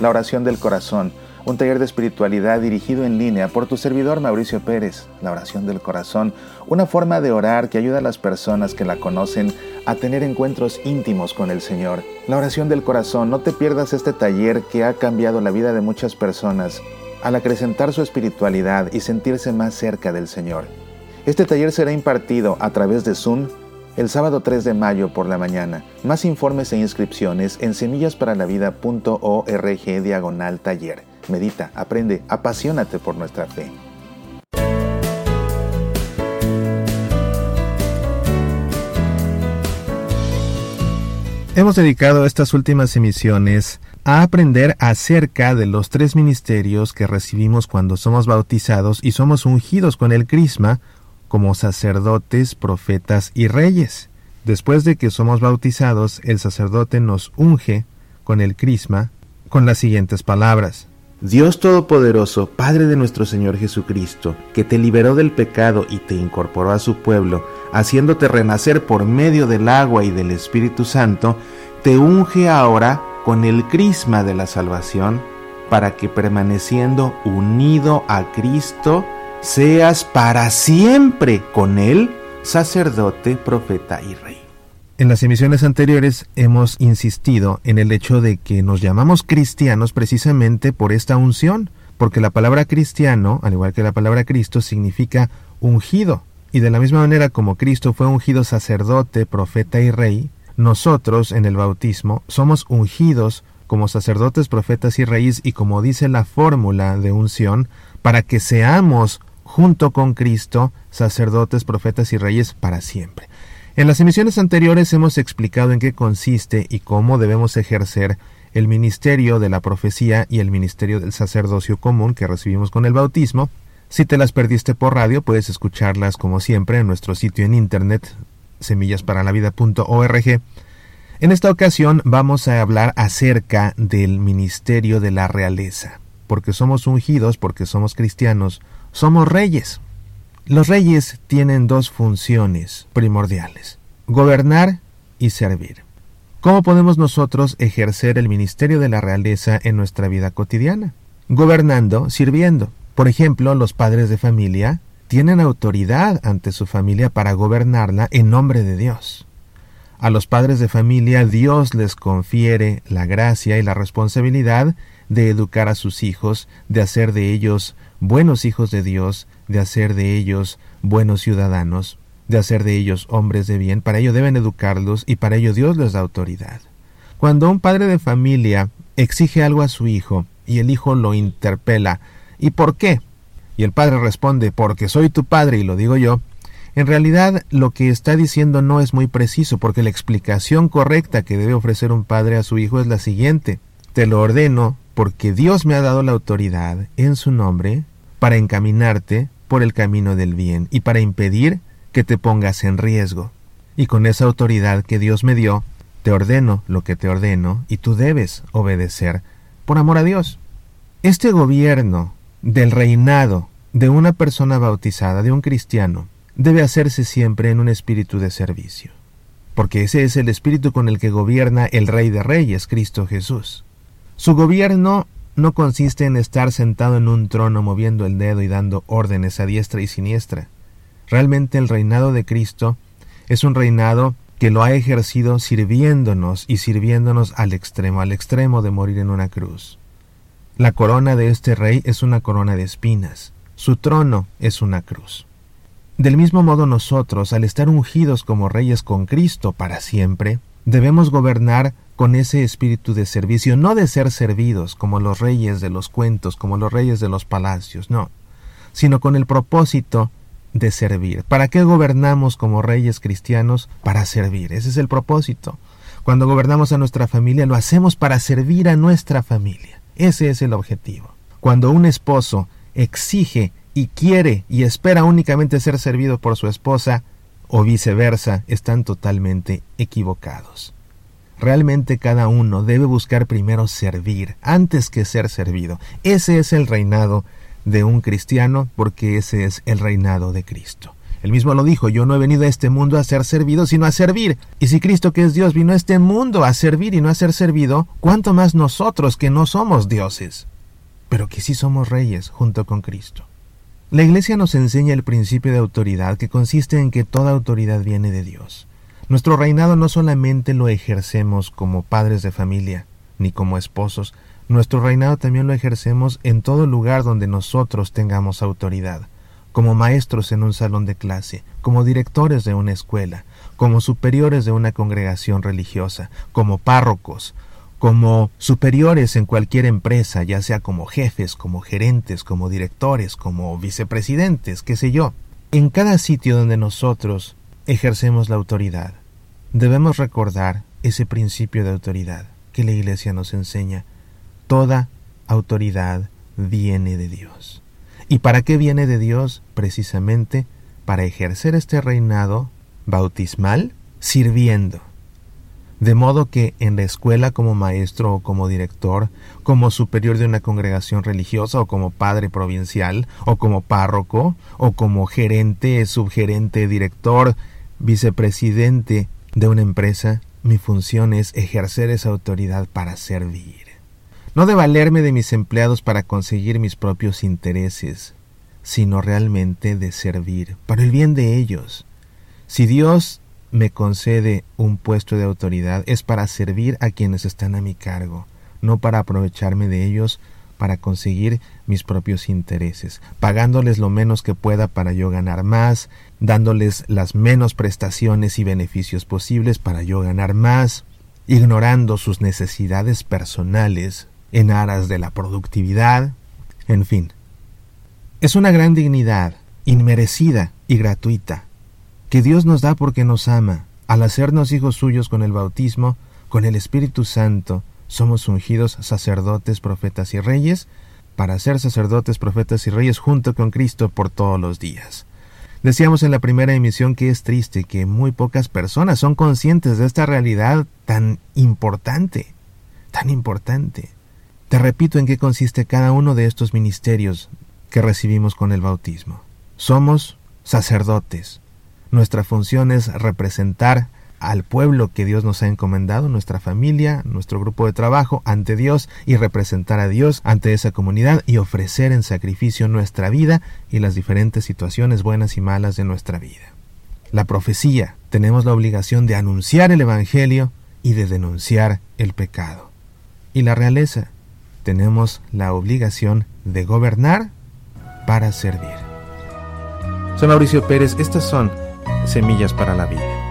La oración del corazón, un taller de espiritualidad dirigido en línea por tu servidor Mauricio Pérez. La oración del corazón, una forma de orar que ayuda a las personas que la conocen a tener encuentros íntimos con el Señor. La oración del corazón, no te pierdas este taller que ha cambiado la vida de muchas personas al acrecentar su espiritualidad y sentirse más cerca del Señor. Este taller será impartido a través de Zoom el sábado 3 de mayo por la mañana. Más informes e inscripciones en semillasparalavida.org diagonal taller. Medita, aprende, apasionate por nuestra fe. Hemos dedicado estas últimas emisiones a aprender acerca de los tres ministerios que recibimos cuando somos bautizados y somos ungidos con el crisma como sacerdotes, profetas y reyes. Después de que somos bautizados, el sacerdote nos unge con el crisma con las siguientes palabras. Dios Todopoderoso, Padre de nuestro Señor Jesucristo, que te liberó del pecado y te incorporó a su pueblo, haciéndote renacer por medio del agua y del Espíritu Santo, te unge ahora con el crisma de la salvación, para que permaneciendo unido a Cristo, seas para siempre con Él sacerdote, profeta y rey. En las emisiones anteriores hemos insistido en el hecho de que nos llamamos cristianos precisamente por esta unción, porque la palabra cristiano, al igual que la palabra Cristo, significa ungido. Y de la misma manera como Cristo fue ungido sacerdote, profeta y rey, nosotros en el bautismo somos ungidos como sacerdotes, profetas y reyes y como dice la fórmula de unción, para que seamos junto con Cristo, sacerdotes, profetas y reyes para siempre. En las emisiones anteriores hemos explicado en qué consiste y cómo debemos ejercer el ministerio de la profecía y el ministerio del sacerdocio común que recibimos con el bautismo. Si te las perdiste por radio, puedes escucharlas como siempre en nuestro sitio en internet semillasparalavida.org. En esta ocasión vamos a hablar acerca del ministerio de la realeza, porque somos ungidos, porque somos cristianos, somos reyes. Los reyes tienen dos funciones primordiales, gobernar y servir. ¿Cómo podemos nosotros ejercer el ministerio de la realeza en nuestra vida cotidiana? Gobernando, sirviendo. Por ejemplo, los padres de familia tienen autoridad ante su familia para gobernarla en nombre de Dios. A los padres de familia Dios les confiere la gracia y la responsabilidad de educar a sus hijos, de hacer de ellos buenos hijos de Dios, de hacer de ellos buenos ciudadanos, de hacer de ellos hombres de bien. Para ello deben educarlos y para ello Dios les da autoridad. Cuando un padre de familia exige algo a su hijo y el hijo lo interpela, ¿y por qué? Y el padre responde, porque soy tu padre y lo digo yo, en realidad lo que está diciendo no es muy preciso porque la explicación correcta que debe ofrecer un padre a su hijo es la siguiente. Te lo ordeno porque Dios me ha dado la autoridad en su nombre para encaminarte por el camino del bien y para impedir que te pongas en riesgo. Y con esa autoridad que Dios me dio, te ordeno lo que te ordeno y tú debes obedecer por amor a Dios. Este gobierno del reinado de una persona bautizada, de un cristiano, debe hacerse siempre en un espíritu de servicio, porque ese es el espíritu con el que gobierna el Rey de Reyes, Cristo Jesús. Su gobierno no consiste en estar sentado en un trono moviendo el dedo y dando órdenes a diestra y siniestra. Realmente el reinado de Cristo es un reinado que lo ha ejercido sirviéndonos y sirviéndonos al extremo, al extremo de morir en una cruz. La corona de este rey es una corona de espinas, su trono es una cruz. Del mismo modo nosotros, al estar ungidos como reyes con Cristo para siempre, debemos gobernar con ese espíritu de servicio, no de ser servidos como los reyes de los cuentos, como los reyes de los palacios, no, sino con el propósito de servir. ¿Para qué gobernamos como reyes cristianos? Para servir. Ese es el propósito. Cuando gobernamos a nuestra familia, lo hacemos para servir a nuestra familia. Ese es el objetivo. Cuando un esposo exige y quiere y espera únicamente ser servido por su esposa, o viceversa, están totalmente equivocados. Realmente cada uno debe buscar primero servir antes que ser servido. Ese es el reinado de un cristiano porque ese es el reinado de Cristo. Él mismo lo dijo, yo no he venido a este mundo a ser servido, sino a servir. Y si Cristo que es Dios vino a este mundo a servir y no a ser servido, ¿cuánto más nosotros que no somos dioses? Pero que sí somos reyes junto con Cristo. La Iglesia nos enseña el principio de autoridad que consiste en que toda autoridad viene de Dios. Nuestro reinado no solamente lo ejercemos como padres de familia, ni como esposos, nuestro reinado también lo ejercemos en todo lugar donde nosotros tengamos autoridad como maestros en un salón de clase, como directores de una escuela, como superiores de una congregación religiosa, como párrocos, como superiores en cualquier empresa, ya sea como jefes, como gerentes, como directores, como vicepresidentes, qué sé yo. En cada sitio donde nosotros ejercemos la autoridad, debemos recordar ese principio de autoridad que la Iglesia nos enseña. Toda autoridad viene de Dios. ¿Y para qué viene de Dios? Precisamente para ejercer este reinado bautismal sirviendo. De modo que en la escuela como maestro o como director, como superior de una congregación religiosa o como padre provincial o como párroco o como gerente, subgerente, director, vicepresidente de una empresa, mi función es ejercer esa autoridad para servir no de valerme de mis empleados para conseguir mis propios intereses, sino realmente de servir, para el bien de ellos. Si Dios me concede un puesto de autoridad es para servir a quienes están a mi cargo, no para aprovecharme de ellos para conseguir mis propios intereses, pagándoles lo menos que pueda para yo ganar más, dándoles las menos prestaciones y beneficios posibles para yo ganar más, ignorando sus necesidades personales en aras de la productividad, en fin. Es una gran dignidad, inmerecida y gratuita, que Dios nos da porque nos ama. Al hacernos hijos suyos con el bautismo, con el Espíritu Santo, somos ungidos sacerdotes, profetas y reyes, para ser sacerdotes, profetas y reyes junto con Cristo por todos los días. Decíamos en la primera emisión que es triste que muy pocas personas son conscientes de esta realidad tan importante, tan importante. Te repito en qué consiste cada uno de estos ministerios que recibimos con el bautismo. Somos sacerdotes. Nuestra función es representar al pueblo que Dios nos ha encomendado, nuestra familia, nuestro grupo de trabajo, ante Dios y representar a Dios ante esa comunidad y ofrecer en sacrificio nuestra vida y las diferentes situaciones buenas y malas de nuestra vida. La profecía, tenemos la obligación de anunciar el Evangelio y de denunciar el pecado. Y la realeza, tenemos la obligación de gobernar para servir. Soy Mauricio Pérez, estas son Semillas para la Vida.